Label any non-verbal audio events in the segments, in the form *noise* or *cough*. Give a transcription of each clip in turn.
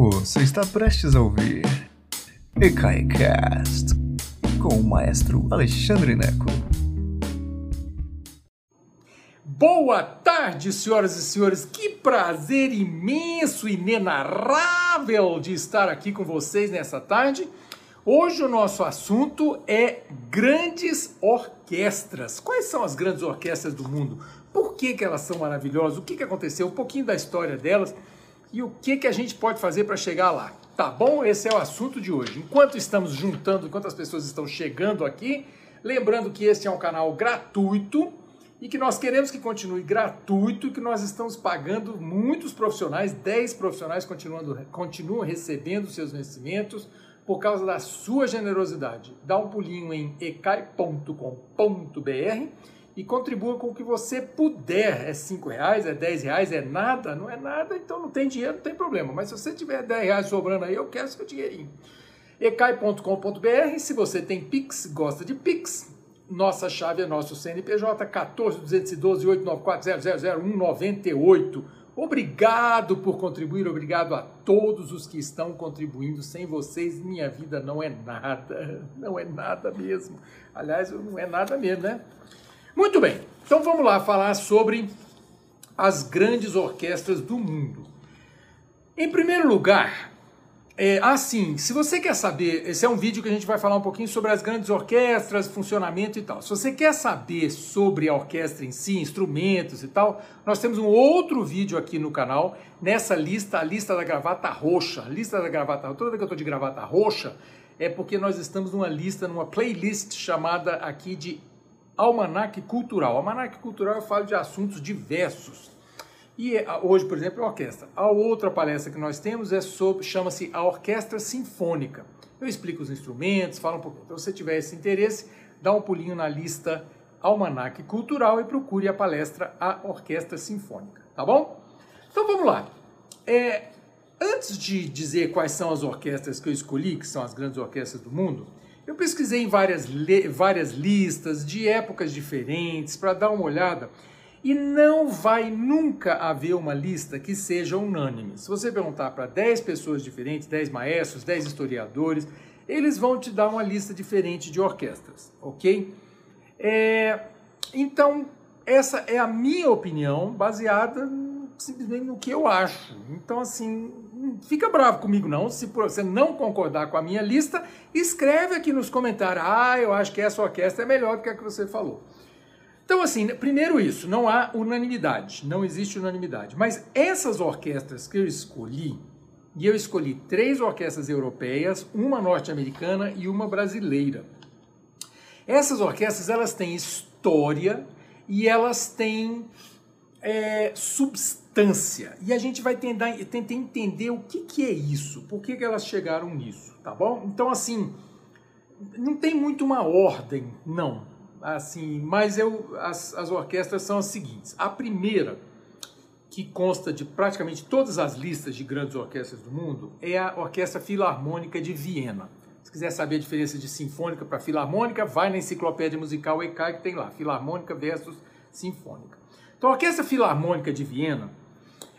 Você está prestes a ouvir EKAICAST com o maestro Alexandre Neco. Boa tarde, senhoras e senhores. Que prazer imenso, inenarrável de estar aqui com vocês nessa tarde. Hoje o nosso assunto é grandes orquestras. Quais são as grandes orquestras do mundo? Por que, que elas são maravilhosas? O que, que aconteceu? Um pouquinho da história delas e o que, que a gente pode fazer para chegar lá. Tá bom? Esse é o assunto de hoje. Enquanto estamos juntando, enquanto as pessoas estão chegando aqui, lembrando que este é um canal gratuito e que nós queremos que continue gratuito, que nós estamos pagando muitos profissionais, 10 profissionais continuando, continuam recebendo seus vencimentos por causa da sua generosidade. Dá um pulinho em ecai.com.br e contribua com o que você puder. É 5 reais, é 10 reais, é nada? Não é nada, então não tem dinheiro, não tem problema. Mas se você tiver 10 reais sobrando aí, eu quero seu dinheirinho. ecai.com.br, se você tem Pix, gosta de Pix, nossa chave é nosso CNPJ 14 212 894 00198. Obrigado por contribuir, obrigado a todos os que estão contribuindo. Sem vocês, minha vida não é nada, *laughs* não é nada mesmo. Aliás, não é nada mesmo, né? Muito bem, então vamos lá falar sobre as grandes orquestras do mundo. Em primeiro lugar, é, assim, se você quer saber, esse é um vídeo que a gente vai falar um pouquinho sobre as grandes orquestras, funcionamento e tal. Se você quer saber sobre a orquestra em si, instrumentos e tal, nós temos um outro vídeo aqui no canal, nessa lista, a lista da gravata roxa. A lista da gravata toda vez que eu estou de gravata roxa, é porque nós estamos numa lista, numa playlist chamada aqui de Almanac Cultural. Almanac Cultural eu falo de assuntos diversos. E eh, hoje, por exemplo, é a orquestra. A outra palestra que nós temos é sobre, chama-se a Orquestra Sinfônica. Eu explico os instrumentos, falo um pouquinho. Então, se você tiver esse interesse, dá um pulinho na lista Almanac Cultural e procure a palestra A Orquestra Sinfônica, tá bom? Então vamos lá. É, antes de dizer quais são as orquestras que eu escolhi, que são as grandes orquestras do mundo, eu pesquisei em várias, várias listas de épocas diferentes para dar uma olhada e não vai nunca haver uma lista que seja unânime. Se você perguntar para 10 pessoas diferentes, 10 maestros, 10 historiadores, eles vão te dar uma lista diferente de orquestras, ok? É, então, essa é a minha opinião baseada simplesmente no que eu acho. Então, assim, fica bravo comigo não. Se você não concordar com a minha lista, escreve aqui nos comentários. Ah, eu acho que essa orquestra é melhor do que a que você falou. Então, assim, primeiro isso, não há unanimidade, não existe unanimidade. Mas essas orquestras que eu escolhi, e eu escolhi três orquestras europeias, uma norte-americana e uma brasileira. Essas orquestras, elas têm história e elas têm é, substância. E a gente vai tentar, tentar entender o que, que é isso, por que, que elas chegaram nisso, tá bom? Então, assim, não tem muito uma ordem, não. Assim, mas eu, as, as orquestras são as seguintes. A primeira, que consta de praticamente todas as listas de grandes orquestras do mundo, é a Orquestra Filarmônica de Viena. Se quiser saber a diferença de sinfônica para filarmônica, vai na enciclopédia musical ECAI que tem lá, filarmônica versus sinfônica. Então, a Orquestra Filarmônica de Viena,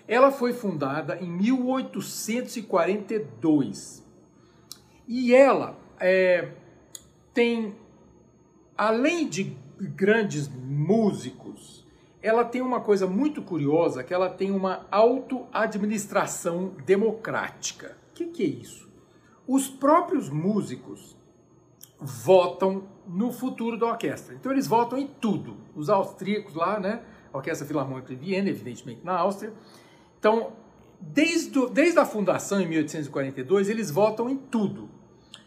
ela foi fundada em 1842 e ela é, tem, além de grandes músicos, ela tem uma coisa muito curiosa, que ela tem uma auto-administração democrática. O que, que é isso? Os próprios músicos votam no futuro da orquestra. Então eles votam em tudo. Os austríacos lá, né? Orquestra Filarmônica de Viena, evidentemente na Áustria. Então, desde, desde a fundação, em 1842, eles votam em tudo.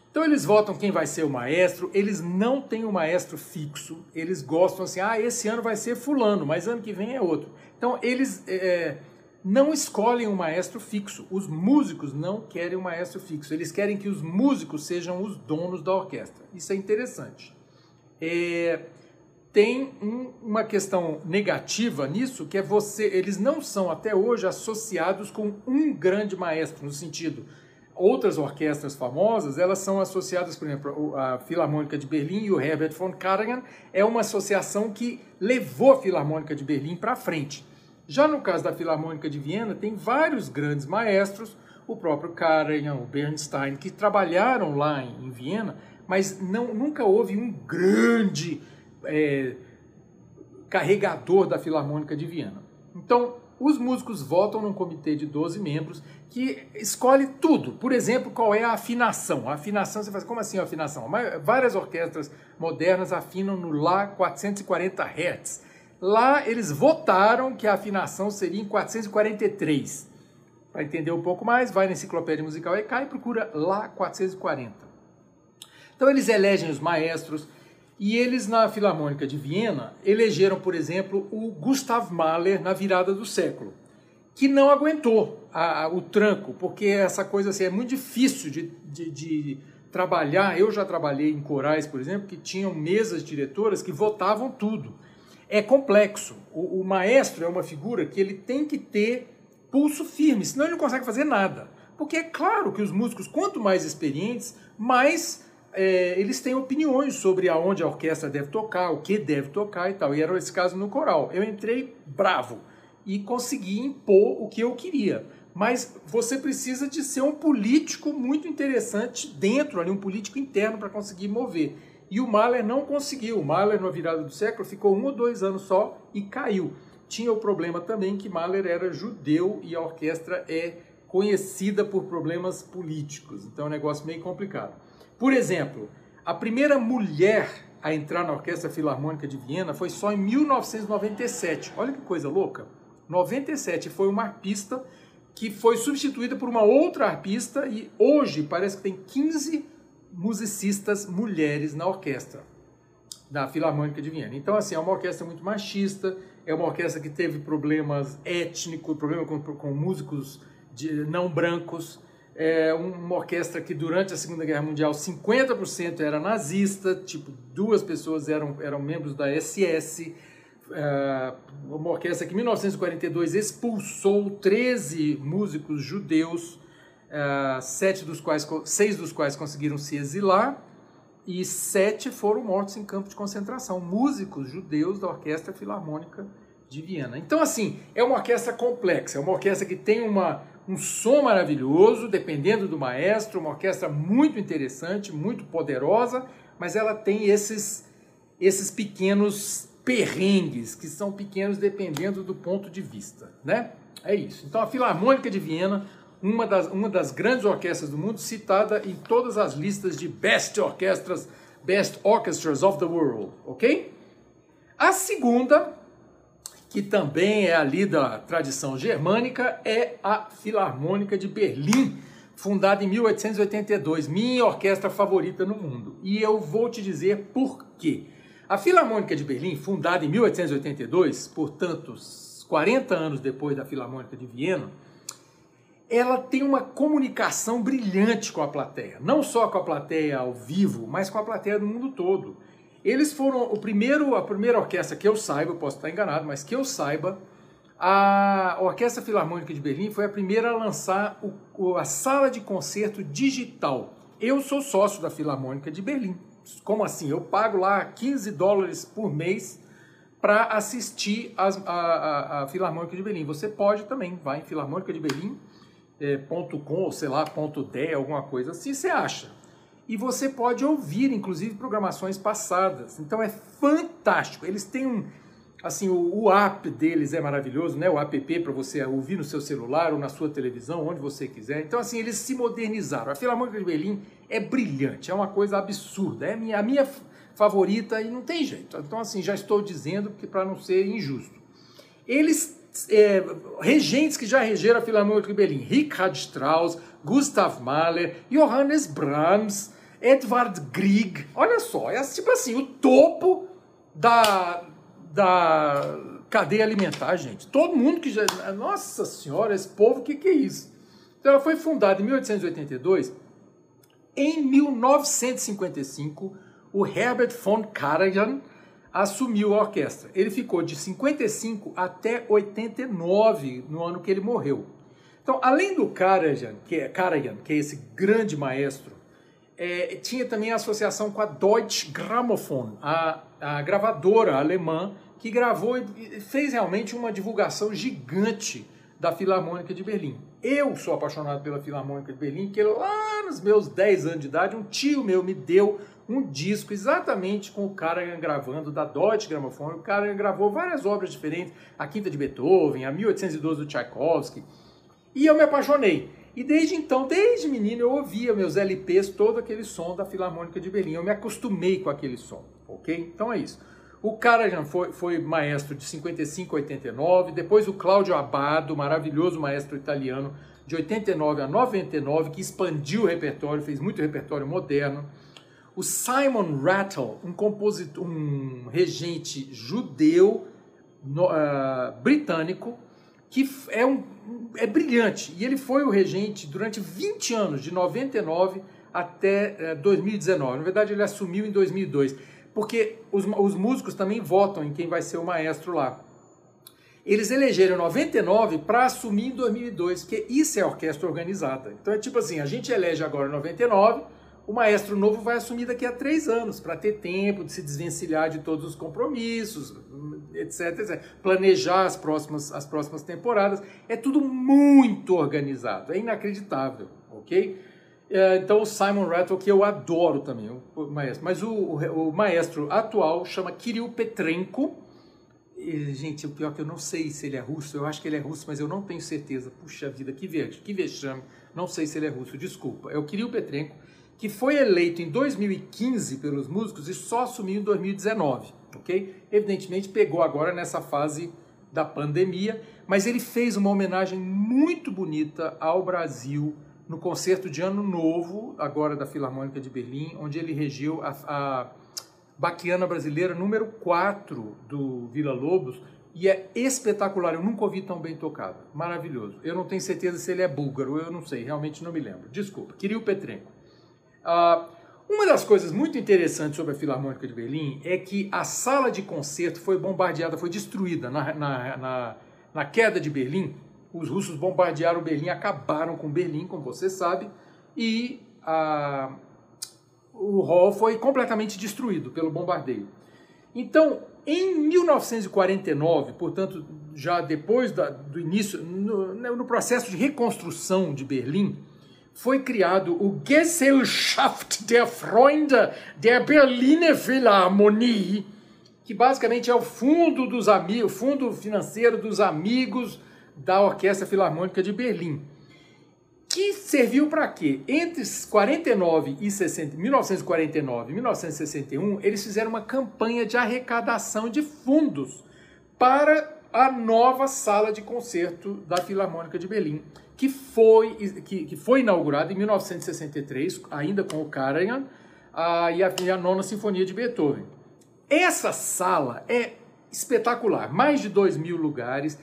Então, eles votam quem vai ser o maestro, eles não têm um maestro fixo, eles gostam assim, ah, esse ano vai ser fulano, mas ano que vem é outro. Então, eles é, não escolhem um maestro fixo, os músicos não querem um maestro fixo, eles querem que os músicos sejam os donos da orquestra. Isso é interessante. É, tem um, uma questão negativa nisso, que é você, eles não são até hoje associados com um grande maestro, no sentido, outras orquestras famosas, elas são associadas, por exemplo, a Filarmônica de Berlim e o Herbert von Karajan é uma associação que levou a Filarmônica de Berlim para frente. Já no caso da Filarmônica de Viena, tem vários grandes maestros, o próprio Karajan, o Bernstein, que trabalharam lá em, Viena, mas não, nunca houve um grande é, carregador da Filarmônica de Viena. Então, os músicos votam num comitê de 12 membros que escolhe tudo. Por exemplo, qual é a afinação. A afinação, você faz, como assim a afinação? Várias orquestras modernas afinam no Lá 440 Hz. Lá eles votaram que a afinação seria em 443. Para entender um pouco mais, vai na enciclopédia musical EK e procura Lá 440. Então eles elegem os maestros, e eles, na Filarmônica de Viena, elegeram, por exemplo, o Gustav Mahler na virada do século, que não aguentou a, a, o tranco, porque essa coisa assim, é muito difícil de, de, de, trabalhar. Eu já trabalhei em corais, por exemplo, que tinham mesas diretoras que votavam tudo. É complexo. O, o maestro é uma figura que ele tem que ter pulso firme, senão ele não consegue fazer nada. Porque é claro que os músicos, quanto mais experientes, mais é, eles têm opiniões sobre aonde a orquestra deve tocar, o que deve tocar e tal. E era esse caso no coral. Eu entrei bravo e consegui impor o que eu queria. Mas você precisa de ser um político muito interessante dentro ali, um político interno para conseguir mover. E o Mahler não conseguiu. O Mahler, na virada do século, ficou um ou dois anos só e caiu. Tinha o problema também que Mahler era judeu e a orquestra é conhecida por problemas políticos. Então é um negócio meio complicado. Por exemplo, a primeira mulher a entrar na Orquestra Filarmônica de Viena foi só em 1997. Olha que coisa louca. 97 foi uma arpista que foi substituída por uma outra arpista e hoje parece que tem 15 musicistas mulheres na orquestra da Filarmônica de Viena. Então, assim, é uma orquestra muito machista, é uma orquestra que teve problemas étnicos, problema com, com músicos de, não brancos, é uma orquestra que durante a Segunda Guerra Mundial 50% era nazista, tipo, duas pessoas eram, eram membros da SS, é uma orquestra que em 1942 expulsou 13 músicos judeus, é, sete dos quais, seis dos quais conseguiram se exilar, e sete foram mortos em campo de concentração, músicos judeus da Orquestra Filarmônica de Viena. Então, assim, é uma orquestra complexa, é uma orquestra que tem uma um som maravilhoso, dependendo do maestro, uma orquestra muito interessante, muito poderosa, mas ela tem esses, esses pequenos perrengues, que são pequenos dependendo do ponto de vista, né? É isso. Então a Filarmônica de Viena, uma das, uma das grandes orquestras do mundo, citada em todas as listas de Best Orchestras, Best Orchestras of the World, ok? A segunda que também é ali da tradição germânica, é a Filarmônica de Berlim, fundada em 1882, minha orquestra favorita no mundo. E eu vou te dizer por quê. A Filarmônica de Berlim, fundada em 1882, portanto, 40 anos depois da Filarmônica de Viena, ela tem uma comunicação brilhante com a plateia. Não só com a plateia ao vivo, mas com a plateia do mundo todo. Eles foram o primeiro, a primeira orquestra que eu saiba, posso estar enganado, mas que eu saiba, a Orquestra Filarmônica de Berlim foi a primeira a lançar o, a sala de concerto digital. Eu sou sócio da Filarmônica de Berlim. Como assim? Eu pago lá 15 dólares por mês para assistir as, a, a, a, Filarmônica de Berlim. Você pode também, vai em filarmônicadeberlim.com, é, ou sei lá, ponto .de, alguma coisa assim, você acha e você pode ouvir, inclusive, programações passadas. Então é fantástico. Eles têm um. Assim, o, o app deles é maravilhoso, né? O app para você ouvir no seu celular ou na sua televisão, onde você quiser. Então, assim, eles se modernizaram. A Filarmônica de Berlim é brilhante, é uma coisa absurda. É a minha, a minha favorita e não tem jeito. Então, assim, já estou dizendo para não ser injusto. Eles é, regentes que já regeram a Filarmônica de Berlim, Richard Strauss, Gustav Mahler, Johannes Brahms, Edvard Grieg. Olha só, é tipo assim, o topo da, da cadeia alimentar, gente. Todo mundo que já. Nossa Senhora, esse povo, o que, que é isso? Então, ela foi fundada em 1882. Em 1955, o Herbert von Karajan assumiu a orquestra. Ele ficou de 55 até 89, no ano que ele morreu. Então, além do Karajan, que é, Karajan, que é esse grande maestro, é, tinha também a associação com a Deutsche Grammophon, a, a gravadora alemã, que gravou e fez realmente uma divulgação gigante da Filarmônica de Berlim. Eu sou apaixonado pela Filarmônica de Berlim, que lá nos meus 10 anos de idade, um tio meu me deu um disco exatamente com o Karajan gravando da Deutsche Grammophon. O Karajan gravou várias obras diferentes, a Quinta de Beethoven, a 1812 do Tchaikovsky, e eu me apaixonei. E desde então, desde menino, eu ouvia meus LPs, todo aquele som da Filarmônica de Berlim. Eu me acostumei com aquele som, ok? Então é isso. O Karajan foi, foi maestro de 55 a 89, depois o Cláudio Abado, maravilhoso maestro italiano, de 89 a 99, que expandiu o repertório, fez muito repertório moderno. O Simon Rattle, um compositor, um regente judeu no, uh, britânico, que é, um, é brilhante. E ele foi o regente durante 20 anos, de 99 até uh, 2019. Na verdade, ele assumiu em 2002, porque os, os músicos também votam em quem vai ser o maestro lá. Eles elegeram 99 para assumir em 2002, porque isso é orquestra organizada. Então é tipo assim, a gente elege agora 99 o maestro novo vai assumir daqui a três anos, para ter tempo de se desvencilhar de todos os compromissos, etc, etc. Planejar as próximas, as próximas temporadas. É tudo muito organizado, é inacreditável, ok? É, então o Simon Rattle, que eu adoro também, o maestro. Mas o, o, o maestro atual chama Kirill Petrenko. E, gente, o pior é que eu não sei se ele é russo, eu acho que ele é russo, mas eu não tenho certeza. Puxa vida, que, ve que vexame. Não sei se ele é russo, desculpa. É o Kirill Petrenko que foi eleito em 2015 pelos músicos e só assumiu em 2019, ok? Evidentemente pegou agora nessa fase da pandemia, mas ele fez uma homenagem muito bonita ao Brasil no concerto de Ano Novo, agora da Filarmônica de Berlim, onde ele regeu a, a Baquiana Brasileira número 4 do Vila Lobos, e é espetacular, eu nunca ouvi tão bem tocado, maravilhoso. Eu não tenho certeza se ele é búlgaro, eu não sei, realmente não me lembro. Desculpa, queria o Petrenko. Uh, uma das coisas muito interessantes sobre a Filarmônica de Berlim é que a sala de concerto foi bombardeada, foi destruída na, na, na, na queda de Berlim. Os russos bombardearam Berlim, acabaram com Berlim, como você sabe, e uh, o hall foi completamente destruído pelo bombardeio. Então, em 1949, portanto, já depois da, do início, no, no processo de reconstrução de Berlim, foi criado o Gesellschaft der Freunde der Berliner Philharmonie, que basicamente é o fundo dos amigos, fundo financeiro dos amigos da Orquestra Filarmônica de Berlim. Que serviu para quê? Entre 49 e 60, 1949 e 1961, eles fizeram uma campanha de arrecadação de fundos para a nova sala de concerto da Filarmônica de Berlim que foi, que, que foi inaugurado em 1963, ainda com o Karajan, a, e, a, e a nona sinfonia de Beethoven. Essa sala é espetacular, mais de 2 mil lugares,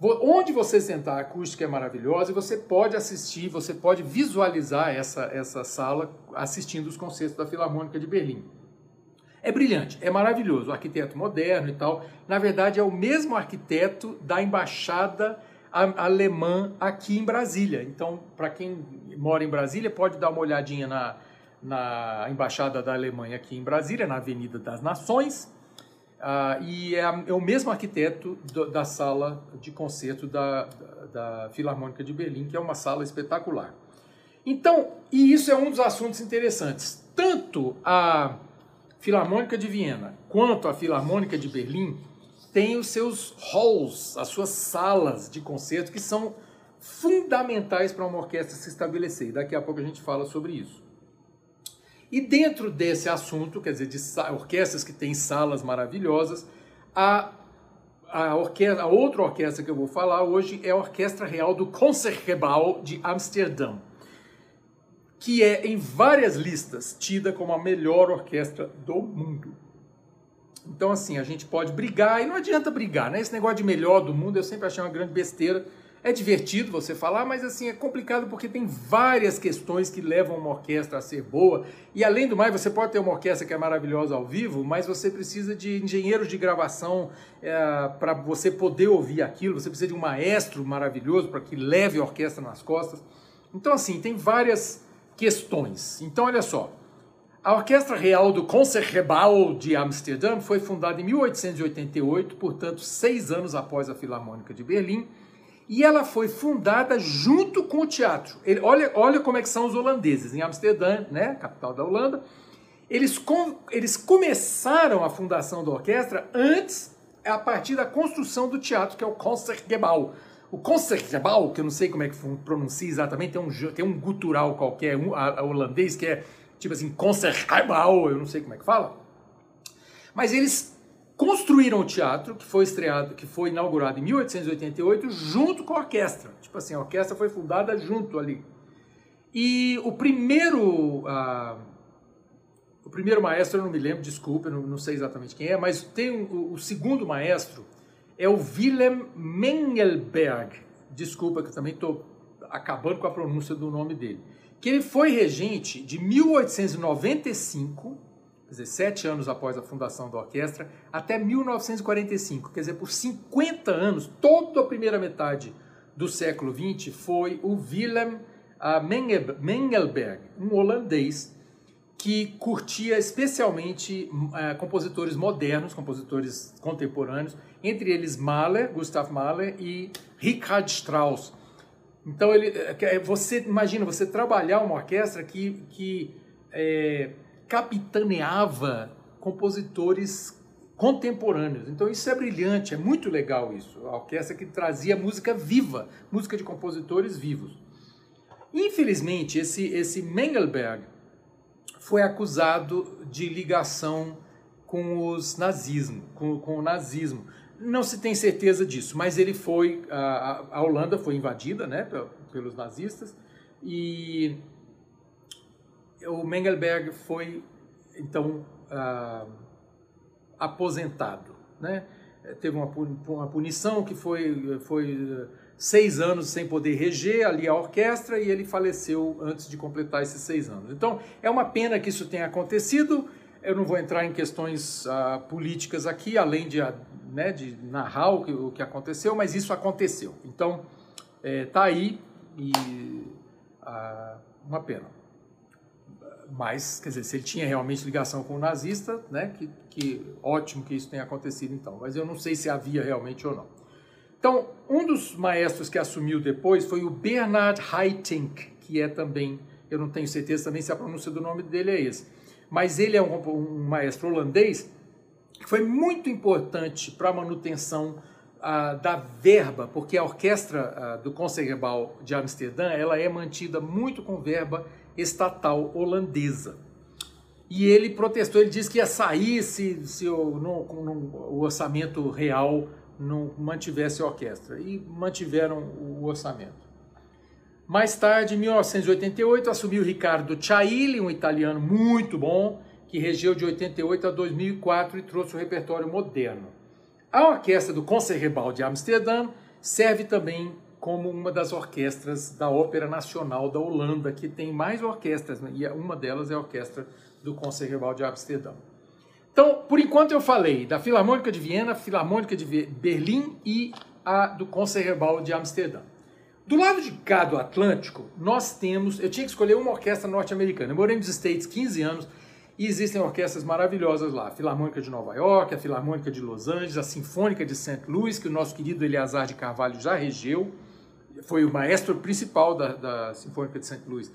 onde você sentar, a acústica é maravilhosa e você pode assistir, você pode visualizar essa, essa sala assistindo os concertos da Filarmônica de Berlim. É brilhante, é maravilhoso, o arquiteto moderno e tal. Na verdade, é o mesmo arquiteto da Embaixada alemã aqui em Brasília. Então, para quem mora em Brasília, pode dar uma olhadinha na, na Embaixada da Alemanha aqui em Brasília, na Avenida das Nações. Uh, e é, é, o mesmo arquiteto do, da sala de concerto da, da, da Filarmônica de Berlim, que é uma sala espetacular. Então, e isso é um dos assuntos interessantes. Tanto a Filarmônica de Viena quanto a Filarmônica de Berlim tem os seus halls, as suas salas de concerto, que são fundamentais para uma orquestra se estabelecer. E daqui a pouco a gente fala sobre isso. E dentro desse assunto, quer dizer, de orquestras que têm salas maravilhosas, a, a, orquestra, a outra orquestra que eu vou falar hoje é a Orquestra Real do Concertgebouw de Amsterdã, que é em várias listas tida como a melhor orquestra do mundo. Então, assim, a gente pode brigar, e não adianta brigar, né? Esse negócio de melhor do mundo eu sempre achei uma grande besteira. É divertido você falar, mas assim, é complicado porque tem várias questões que levam uma orquestra a ser boa. E além do mais, você pode ter uma orquestra que é maravilhosa ao vivo, mas você precisa de engenheiros de gravação é, para você poder ouvir aquilo, você precisa de um maestro maravilhoso para que leve a orquestra nas costas. Então, assim, tem várias questões. Então, olha só. A Orquestra Real do Concertgebouw de Amsterdã foi fundada em 1888, portanto, seis anos após a Filarmônica de Berlim, E ela foi fundada junto com o teatro. Ele, olha, olha como é que são os holandeses. Em Amsterdã, né, capital da Holanda, eles, com, eles começaram a fundação da orquestra antes, a partir da construção do teatro, que é o Concertgebouw. O Concertgebouw, que eu não sei como é que pronuncia exatamente, tem um, tem um gutural qualquer, um a, a holandês, que é tipo assim, Concertgebouw, eu não sei como é que fala. Mas eles construíram o teatro, que foi estreado, que foi inaugurado em 1888, junto com a orquestra. Tipo assim, a orquestra foi fundada junto ali. E o primeiro, uh, o primeiro maestro, eu não me lembro, desculpa, eu não, não sei exatamente quem é, mas tem o, o segundo maestro é o Willem Mengelberg. Desculpa que eu também estou acabando com a pronúncia do nome dele. Que ele foi regente de 1895 quer dizer, sete anos após a fundação da orquestra, até 1945, quer dizer, por 50 anos, toda a primeira metade do século XX foi o Willem uh, Mengelberg, um holandês que curtia especialmente uh, compositores modernos, compositores contemporâneos, entre eles Mahler, Gustav Mahler e Richard Strauss. Então ele, eh, você imagina você trabalhar uma orquestra que, que é, capitaneava compositores contemporâneos. Então isso é brilhante, é muito legal isso. A orquestra que trazia música viva, música de compositores vivos. Infelizmente, esse, esse Mengelberg foi acusado de ligação com os nazismo, com, com o nazismo. Não se tem certeza disso, mas ele foi a, a Holanda foi invadida, né, pelos nazistas e o Mengelberg foi, então, uh, aposentado. Né? Teve uma, uma punição que foi, foi seis anos sem poder reger ali a orquestra e ele faleceu antes de completar esses seis anos. Então, é uma pena que isso tenha acontecido. Eu não vou entrar em questões uh, políticas aqui, além de, né, de narrar o que, o que aconteceu, mas isso aconteceu. Então, é, aí e uh, uma pena mas, quer dizer, se ele tinha realmente ligação com o nazista, né, que, que ótimo que isso tenha acontecido então, mas eu não sei se havia realmente ou não. Então, um dos maestros que assumiu depois foi o Bernard Haitink, que é também, eu não tenho certeza também se a pronúncia do nome dele é esse, mas ele é um, um maestro holandês que foi muito importante para a manutenção ah, da verba, porque a orquestra ah, do Concertgebouw de Amsterdã ela é mantida muito com verba estatal holandesa. E ele protestou, ele disse que ia sair se, se o, o orçamento real não mantivesse a orquestra. E mantiveram o orçamento. Mais tarde, em 1988, assumiu Ricardo Chailly, um italiano muito bom, que regeu de 88 a 2004 e trouxe o repertório moderno. A orquestra do Concertgebouw de Amsterdã serve também como uma das orquestras da Ópera Nacional da Holanda, que tem mais orquestras, né? e uma delas é a orquestra do Concertgebouw de Amsterdã. Então, por enquanto eu falei da Filarmônica de Viena, Filarmônica de Berlim e a do Concertgebouw de Amsterdã. Do lado de cá do Atlântico, nós temos, eu tinha que escolher uma orquestra norte-americana. Eu morei nos States 15 anos e existem orquestras maravilhosas lá. A Filarmônica de Nova York, a Filarmônica de Los Angeles, a Sinfônica de St. Louis, que o nosso querido Eleazar de Carvalho já regeu foi o maestro principal da, da Sinfônica de St. Louis.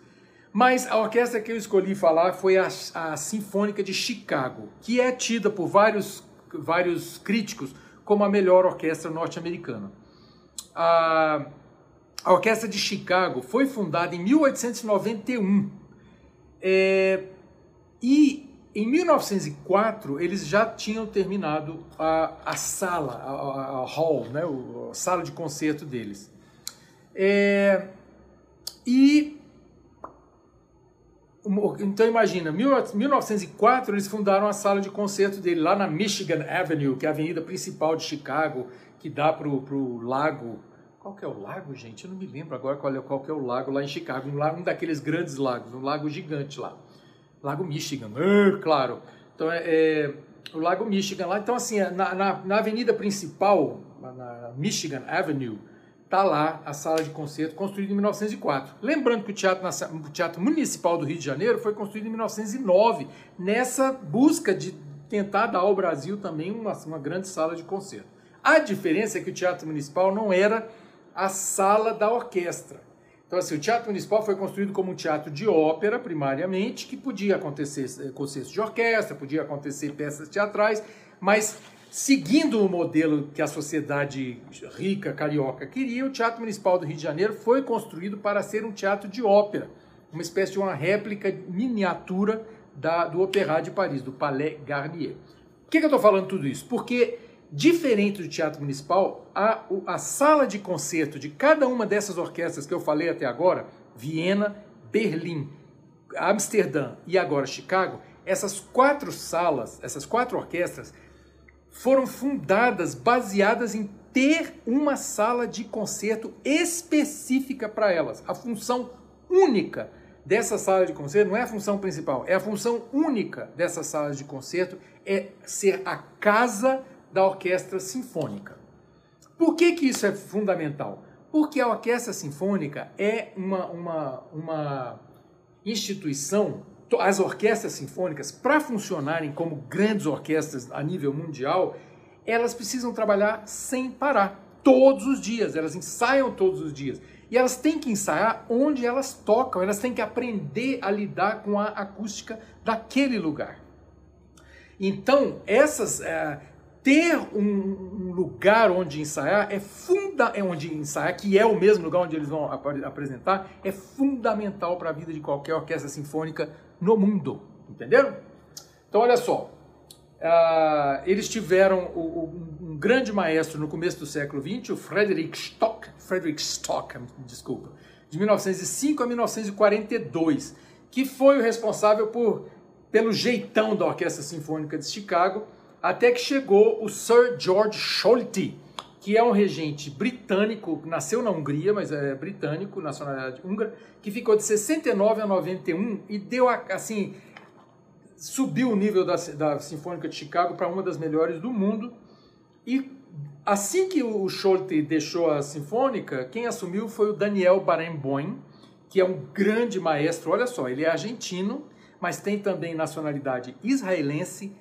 Mas a orquestra que eu escolhi falar foi a, a Sinfônica de Chicago, que é tida por vários, vários críticos como a melhor orquestra norte-americana. A, a Orquestra de Chicago foi fundada em 1891 é, e em 1904 eles já tinham terminado a, a sala, a, a, hall, né, a sala de concerto deles. É, e então imagina, 1904 eles fundaram a sala de concerto dele lá na Michigan Avenue, que é a avenida principal de Chicago, que dá para o lago. Qual que é o lago, gente? Eu não me lembro agora qual é, qual que é o lago lá em Chicago. Um, lago, um daqueles grandes lagos, um lago gigante lá. Lago Michigan, uh, claro. Então é, é, o Lago Michigan lá. Então assim, na, na, na avenida principal, na Michigan Avenue, está lá a sala de concerto construída em 1904. Lembrando que o teatro, o teatro Municipal do Rio de Janeiro foi construído em 1909, nessa busca de tentar dar ao Brasil também uma, uma grande sala de concerto. A diferença é que o Teatro Municipal não era a sala da orquestra. Então, assim, o Teatro Municipal foi construído como um teatro de ópera, primariamente, que podia acontecer eh, concertos de orquestra, podia acontecer peças teatrais, mas seguindo o modelo que a sociedade rica carioca queria, o Teatro Municipal do Rio de Janeiro foi construído para ser um teatro de ópera, uma espécie de uma réplica miniatura da, do Opéra de Paris, do Palais Garnier. Por que, que eu estou falando tudo isso? Porque, diferente do Teatro Municipal, a, a sala de concerto de cada uma dessas orquestras que eu falei até agora, Viena, Berlim, Amsterdã e agora Chicago, essas quatro salas, essas quatro orquestras, foram fundadas baseadas em ter uma sala de concerto específica para elas. A função única dessa sala de concerto não é a função principal, é a função única dessa sala de concerto é ser a casa da orquestra sinfônica. Por que, que isso é fundamental? Porque a orquestra sinfônica é uma, uma, uma instituição, as orquestras sinfônicas, para funcionarem como grandes orquestras a nível mundial, elas precisam trabalhar sem parar, todos os dias, elas ensaiam todos os dias. E elas têm que ensaiar onde elas tocam, elas têm que aprender a lidar com a acústica daquele lugar. Então, essas é, ter um, um, lugar onde ensaiar é funda é onde ensaiar, que é o mesmo lugar onde eles vão ap apresentar, é fundamental para a vida de qualquer orquestra sinfônica no mundo. Entenderam? Então, olha só. Uh, eles tiveram o, o, um grande maestro no começo do século XX, o Frederick Stock, Frederick Stock, desculpa, de 1905 a 1942, que foi o responsável por, pelo jeitão da Orquestra Sinfônica de Chicago, até que chegou o Sir George Scholti, que é um regente britânico, nasceu na Hungria, mas é britânico, nacionalidade húngara, que ficou de 69 a 91 e deu assim subiu o nível da, da Sinfônica de Chicago para uma das melhores do mundo. E assim que o Scholte deixou a Sinfônica, quem assumiu foi o Daniel Barenboim, que é um grande maestro. Olha só, ele é argentino, mas tem também nacionalidade israelense,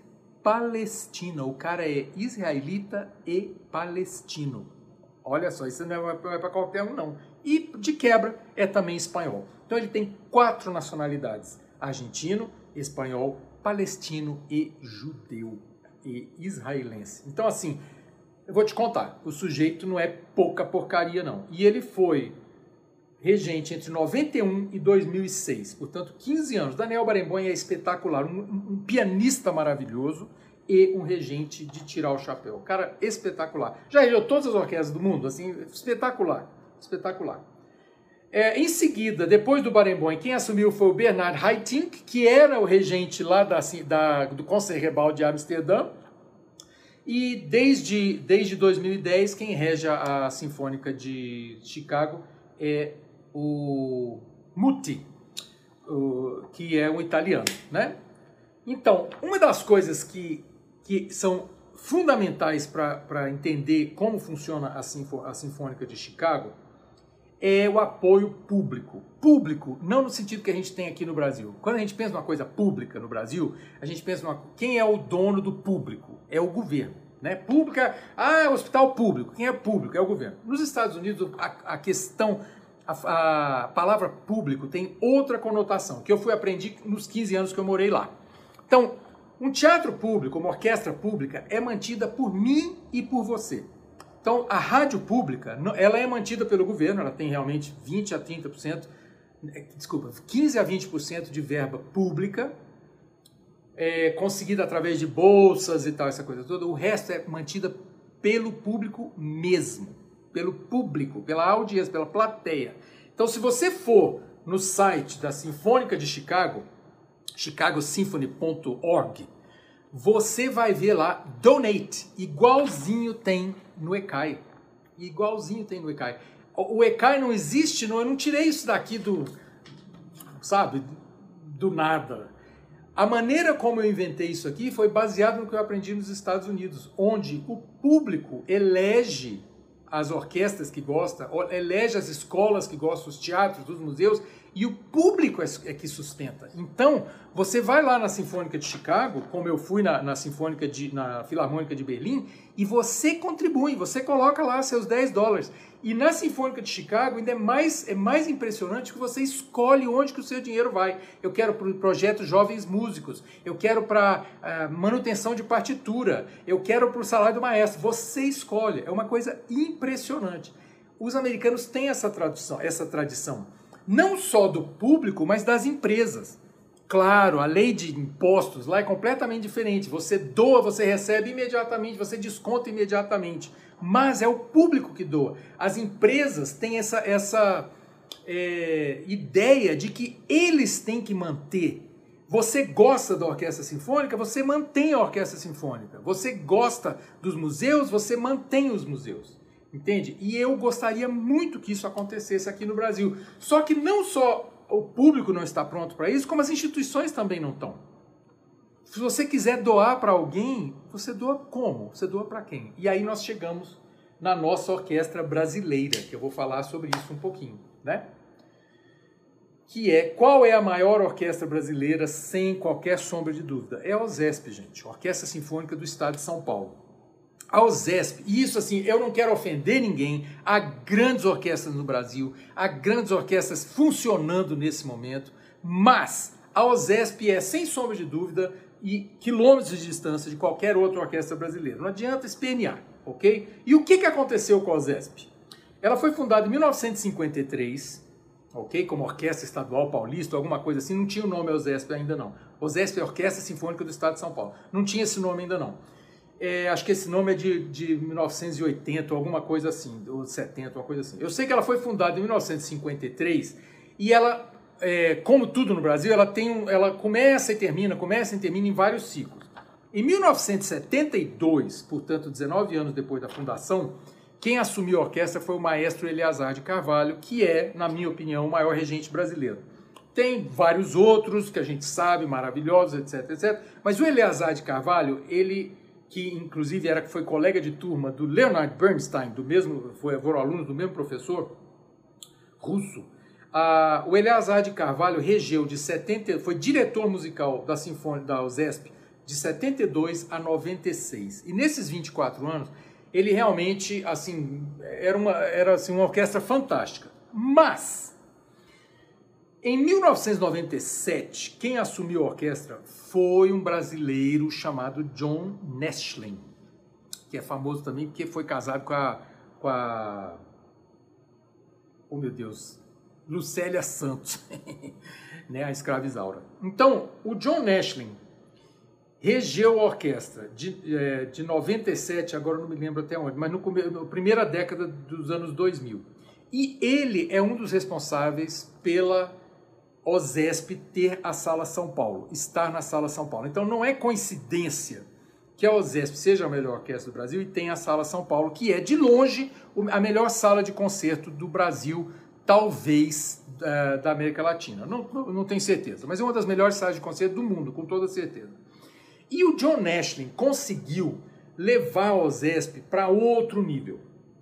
palestina. O cara é israelita e palestino. Olha só, isso não é para qualquer um, não. E, de quebra, é também espanhol. Então, ele tem quatro nacionalidades: argentino, espanhol, palestino e judeu e israelense. Então, assim, eu vou te contar, o sujeito não é pouca porcaria, não. E ele foi regente entre 91 e 2006, portanto, 15 anos. Daniel Barenboim é espetacular, um, um, pianista maravilhoso e um regente de tirar o chapéu. Cara, espetacular. Já regeu todas as orquestras do mundo, assim, espetacular, espetacular. É, em seguida, depois do Barenboim, quem assumiu foi o Bernard Haitink, que era o regente lá da, da, do Concertgebouw de Amsterdã. E desde, desde 2010, quem rege a Sinfônica de Chicago é o Muti, o, que é um italiano, né? Então, uma das coisas que, que são fundamentais para entender como funciona a, Sinfo, a Sinfônica de Chicago é o apoio público. Público, não no sentido que a gente tem aqui no Brasil. Quando a gente pensa numa coisa pública no Brasil, a gente pensa numa. Quem é o dono do público? É o governo. Né? Pública, ah, é hospital público. Quem é público? É o governo. Nos Estados Unidos, a, a questão, a, a, palavra público tem outra conotação, que eu fui aprendi nos 15 anos que eu morei lá. Então, um teatro público, uma orquestra pública, é mantida por mim e por você. Então, a rádio pública, ela é mantida pelo governo, ela tem realmente 20 a 30%, né, desculpa, 15 a 20% de verba pública, é, conseguida através de bolsas e tal, essa coisa toda. O resto é mantida pelo público mesmo, pelo público, pela audiência, pela plateia. Então, se você for no site da Sinfônica de Chicago, chicagosymphony.org, você vai ver lá donate, igualzinho tem no ECAI. Igualzinho tem no ECAI. O ECAI não existe, não, eu não tirei isso daqui do, sabe, do nada. A maneira como eu inventei isso aqui foi baseado no que eu aprendi nos Estados Unidos, onde o público elege as orquestras que gosta, elege as escolas que gostam, os teatros, os museus, e o público é, é, que sustenta. Então, você vai lá na Sinfônica de Chicago, como eu fui na, na Sinfônica de, na Filarmônica de Berlim, E você contribui, você coloca lá seus 10 dólares. E na Sinfônica de Chicago ainda é mais, é mais impressionante que você escolhe onde que o seu dinheiro vai. Eu quero para o projeto Jovens Músicos, eu quero para uh, manutenção de partitura, eu quero para o salário do maestro. Você escolhe. É uma coisa impressionante. Os americanos têm essa tradução, essa tradição, não só do público, mas das empresas. Claro, a lei de impostos lá é completamente diferente. Você doa, você recebe imediatamente, você desconta imediatamente. Mas é o público que doa. As empresas têm essa, essa é, ideia de que eles têm que manter. Você gosta da orquestra sinfônica, você mantém a orquestra sinfônica. Você gosta dos museus, você mantém os museus. Entende? E eu gostaria muito que isso acontecesse aqui no Brasil. Só que não só o público não está pronto para isso, como as instituições também não estão. Se você quiser doar para alguém, você doa como? Você doa para quem? E aí nós chegamos na nossa orquestra brasileira, que eu vou falar sobre isso um pouquinho, né? Que é qual é a maior orquestra brasileira sem qualquer sombra de dúvida? É a OSESP, gente, Orquestra Sinfônica do Estado de São Paulo. A OSESP, e isso assim, eu não quero ofender ninguém, há grandes orquestras no Brasil, há grandes orquestras funcionando nesse momento, mas a OSESP é, sem sombra de dúvida, e quilômetros de distância de qualquer outra orquestra brasileira. Não adianta espernear, ok? E o que, que aconteceu com a OSESP? Ela foi fundada em 1953, ok? Como Orquestra Estadual Paulista, alguma coisa assim. Não tinha o nome OSESP ainda não. OSESP é Orquestra Sinfônica do Estado de São Paulo. Não tinha esse nome ainda não. É, acho que esse nome é de, de 1980, alguma coisa assim, ou 70, uma coisa assim. Eu sei que ela foi fundada em 1953 e ela, é, como tudo no Brasil, ela, tem um, ela começa e termina, começa e termina em vários ciclos. Em 1972, portanto 19 anos depois da fundação, quem assumiu a orquestra foi o maestro Eleazar de Carvalho, que é, na minha opinião, o maior regente brasileiro. Tem vários outros que a gente sabe, maravilhosos, etc, etc. Mas o Eleazar de Carvalho, ele que inclusive era foi colega de turma do Leonard Bernstein, do mesmo foi foram alunos do mesmo professor russo. Ah, o Eleazar de Carvalho regeu de 70, foi diretor musical da Sinfônica da USESP de 72 a 96. E nesses 24 anos, ele realmente assim era uma era assim uma orquestra fantástica. Mas em 1997, quem assumiu a orquestra foi um brasileiro chamado John Nestlin, que é famoso também porque foi casado com a, com a oh meu Deus, Lucélia Santos, *laughs* né, a escrava Isaura. Então, o John Nestlin regeu a orquestra de, é, de 97, agora não me lembro até onde, mas no, na primeira década dos anos 2000. E ele é um dos responsáveis pela OSESP ter a Sala São Paulo, estar na Sala São Paulo. Então não é coincidência que a OSESP seja a melhor orquestra do Brasil e tenha a Sala São Paulo, que é de longe a melhor sala de concerto do Brasil, talvez uh, da América Latina. Não, não, não tenho certeza, mas é uma das melhores salas de concerto do mundo, com toda certeza. E o John Nashlin conseguiu levar a OSESP para outro nível.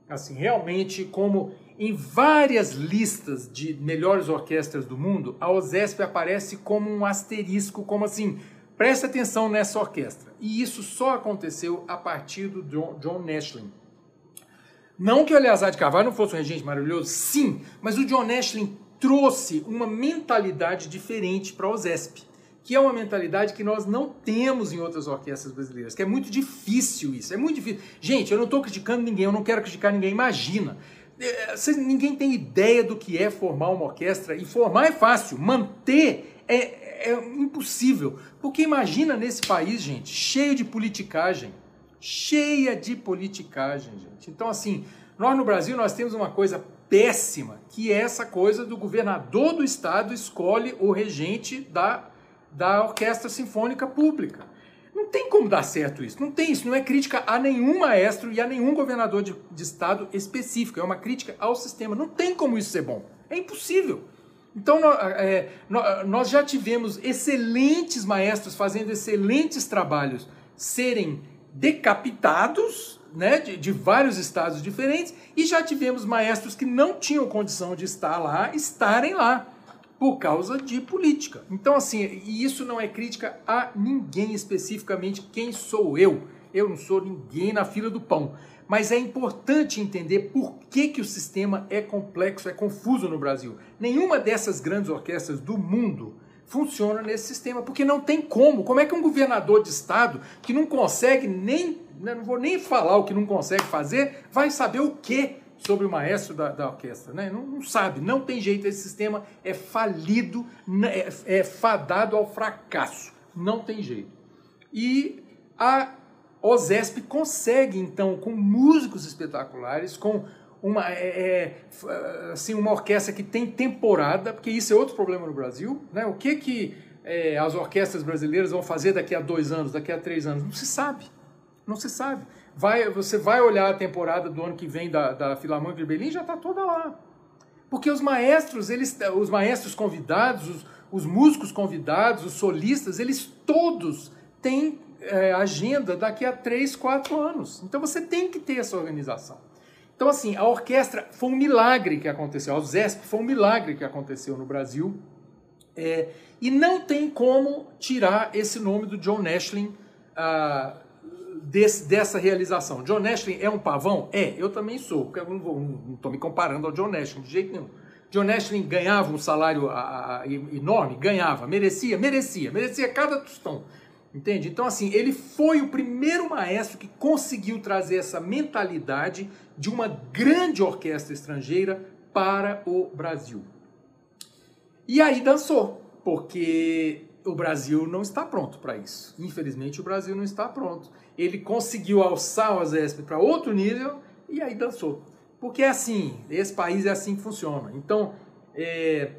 Assim, realmente como em várias listas de melhores orquestras do mundo, a OSESP aparece como um asterisco, como assim, preste atenção nessa orquestra. E isso só aconteceu a partir do John, Nashlin. Não que o Eleazar de Carvalho não fosse um regente maravilhoso, sim, mas o John Nashlin trouxe uma mentalidade diferente para a OSESP, que é uma mentalidade que nós não temos em outras orquestras brasileiras, que é muito difícil isso, é muito difícil. Gente, eu não estou criticando ninguém, eu não quero criticar ninguém, imagina. É, ninguém tem ideia do que é formar uma orquestra. E formar é fácil, manter é, é impossível. Porque imagina nesse país, gente, cheio de politicagem. Cheia de politicagem, gente. Então, assim, nós no Brasil nós temos uma coisa péssima, que é essa coisa do governador do estado escolhe o regente da, da orquestra sinfônica pública. Não tem como dar certo isso. Não tem isso. Não é crítica a nenhum maestro e a nenhum governador de, de estado específico. É uma crítica ao sistema. Não tem como isso ser bom. É impossível. Então, é, nós já tivemos excelentes maestros fazendo excelentes trabalhos serem decapitados né, de, de, vários estados diferentes e já tivemos maestros que não tinham condição de estar lá, estarem lá por causa de política. Então, assim, e isso não é crítica a ninguém especificamente, quem sou eu? Eu não sou ninguém na fila do pão. Mas é importante entender por que, que o sistema é complexo, é confuso no Brasil. Nenhuma dessas grandes orquestras do mundo funciona nesse sistema, porque não tem como. Como é que um governador de estado que não consegue nem, né, não vou nem falar o que não consegue fazer, vai saber o que sobre o maestro da, da orquestra? Né? Não, não, sabe, não tem jeito. Esse sistema é falido, né, é, é fadado ao fracasso. Não tem jeito. E a OZESP consegue, então, com músicos espetaculares, com uma, é, é, assim, uma orquestra que tem temporada, porque isso é outro problema no Brasil. Né? O que, que é, as orquestras brasileiras vão fazer daqui a dois anos, daqui a três anos? Não se sabe. Não se sabe. Vai, você vai olhar a temporada do ano que vem da, da Filarmônica de Berlim, já está toda lá. Porque os maestros, eles, os maestros convidados, os, os músicos convidados, os solistas, eles todos têm é, agenda daqui a 3, 4 anos. Então você tem que ter essa organização. Então, assim, a orquestra foi um milagre que aconteceu, a ZESP foi um milagre que aconteceu no Brasil. É, e não tem como tirar esse nome do John Nashling ah, desse, dessa realização. John Nashling é um pavão? É, eu também sou, porque eu não estou me comparando ao John Nashling de jeito nenhum. John Nashling ganhava um salário a, a, enorme? Ganhava. Merecia? Merecia. Merecia cada tostão. Entende? Então, assim, ele foi o primeiro maestro que conseguiu trazer essa mentalidade de uma grande orquestra estrangeira para o Brasil. E aí dançou, porque o Brasil não está pronto para isso. Infelizmente, o Brasil não está pronto. Ele conseguiu alçar o Azesp para outro nível e aí dançou. Porque é assim, esse país é assim que funciona. Então, é,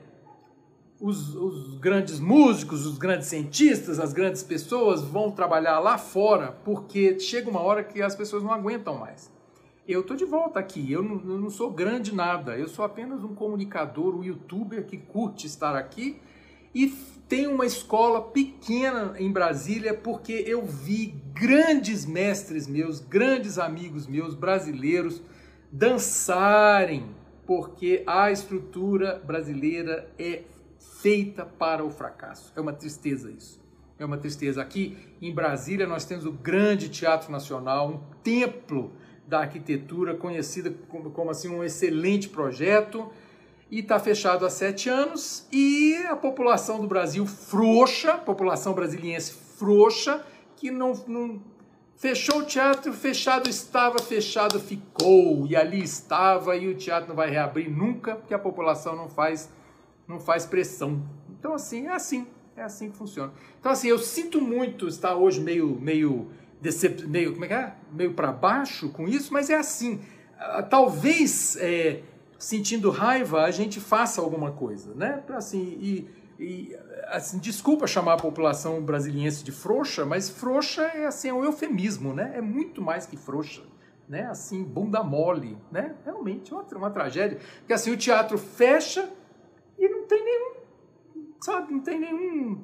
os, os, grandes músicos, os grandes cientistas, as grandes pessoas vão trabalhar lá fora porque chega uma hora que as pessoas não aguentam mais. Eu estou de volta aqui, eu não, eu não, sou grande nada, eu sou apenas um comunicador, um youtuber que curte estar aqui e tenho uma escola pequena em Brasília porque eu vi grandes mestres meus, grandes amigos meus brasileiros dançarem, porque a estrutura brasileira é feita para o fracasso. É uma tristeza isso. É uma tristeza. Aqui em Brasília nós temos o grande Teatro Nacional, um templo da arquitetura conhecida como, como assim um excelente projeto e está fechado há sete anos e a população do Brasil frouxa, população brasiliense frouxa, que não, não fechou o teatro, fechado estava, fechado ficou e ali estava e o teatro não vai reabrir nunca porque a população não faz não faz pressão. Então, assim, é assim. É assim que funciona. Então, assim, eu sinto muito estar hoje meio, meio, decep... meio, como é que é? Meio para baixo com isso, mas é assim. Ah, talvez, é, sentindo raiva, a gente faça alguma coisa, né? Assim, e, e assim, desculpa chamar a população brasiliense de frouxa, mas frouxa é assim, é um eufemismo, né? É muito mais que frouxa. Né, assim, bunda mole, né? Realmente uma, uma tragédia. Porque assim, o teatro fecha, e não tem nenhum, sabe, não tem nenhum.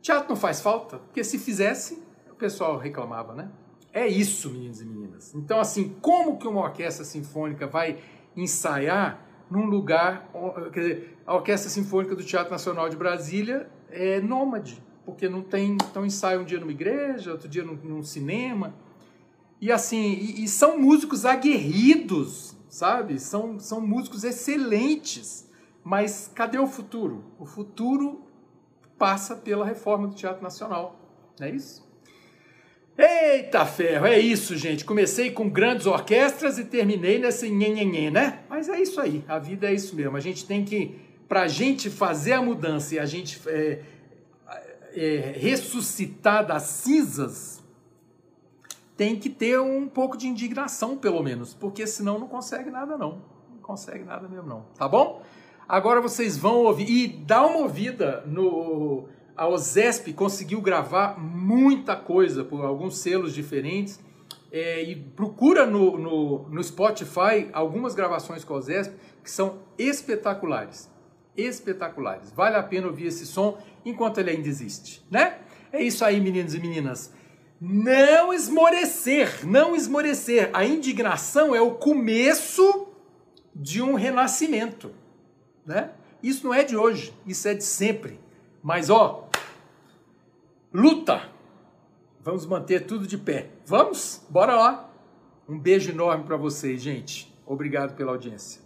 Teatro não faz falta, porque se fizesse, o pessoal reclamava, né? É isso, meninos e meninas. Então, assim, como que uma orquestra sinfônica vai ensaiar num lugar. Quer dizer, a Orquestra Sinfônica do Teatro Nacional de Brasília é nômade, porque não tem. Então, ensaia um dia numa igreja, outro dia num, num cinema. E assim, e, e, são músicos aguerridos, sabe? São, são músicos excelentes. Mas cadê o futuro? O futuro passa pela reforma do Teatro Nacional, não é isso? Eita ferro, é isso, gente. Comecei com grandes orquestras e terminei nesse nhenhenhen, né? Mas é isso aí, a vida é isso mesmo. A gente tem que, para a gente fazer a mudança e a gente é, é, ressuscitar das cinzas, tem que ter um pouco de indignação, pelo menos, porque senão não consegue nada, não. Não consegue nada mesmo, não. Tá bom? Agora vocês vão ouvir e dá uma ouvida no a OZESP conseguiu gravar muita coisa por alguns selos diferentes é, e procura no, no, no, Spotify algumas gravações com a OZESP que são espetaculares, espetaculares. Vale a pena ouvir esse som enquanto ele ainda existe, né? É isso aí, meninos e meninas. Não esmorecer, não esmorecer. A indignação é o começo de um renascimento né? Isso não é de hoje, isso é de sempre. Mas ó, luta, Vamos manter tudo de pé. Vamos? Bora lá. Um beijo enorme para vocês, gente. Obrigado pela audiência.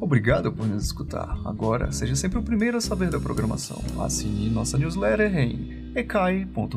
Obrigado por nos escutar. Agora, seja sempre o primeiro a saber da programação. Assine nossa newsletter em ecai.com.br.